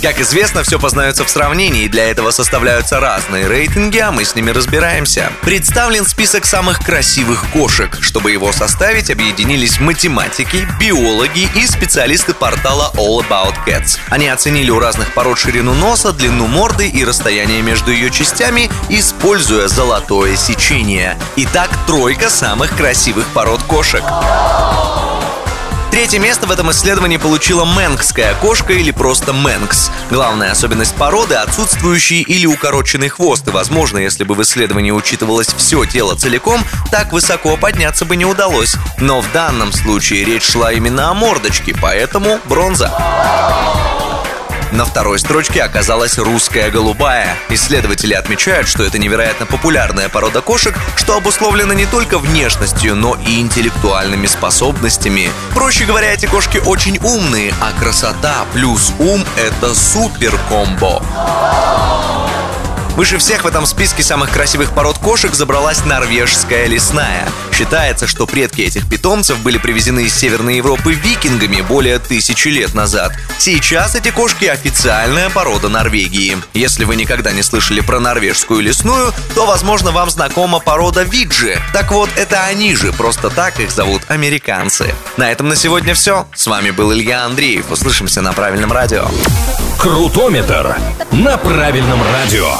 Как известно, все познается в сравнении, и для этого составляются разные рейтинги, а мы с ними разбираемся. Представлен список самых красивых кошек. Чтобы его составить, объединились математики, биологи и специалисты портала All About Cats. Они оценили у разных пород ширину носа, длину морды и расстояние между ее частями, используя золотое сечение. Итак, тройка самых красивых пород кошек. Третье место в этом исследовании получила мэнкская кошка или просто мэнкс. Главная особенность породы – отсутствующий или укороченный хвост, и, возможно, если бы в исследовании учитывалось все тело целиком, так высоко подняться бы не удалось. Но в данном случае речь шла именно о мордочке, поэтому бронза. На второй строчке оказалась русская голубая. Исследователи отмечают, что это невероятно популярная порода кошек, что обусловлено не только внешностью, но и интеллектуальными способностями. Проще говоря, эти кошки очень умные, а красота плюс ум – это супер комбо. Выше всех в этом списке самых красивых пород кошек забралась норвежская лесная. Считается, что предки этих питомцев были привезены из Северной Европы викингами более тысячи лет назад. Сейчас эти кошки официальная порода Норвегии. Если вы никогда не слышали про норвежскую лесную, то, возможно, вам знакома порода виджи. Так вот, это они же, просто так их зовут американцы. На этом на сегодня все. С вами был Илья Андреев. Услышимся на правильном радио. Крутометр на правильном радио.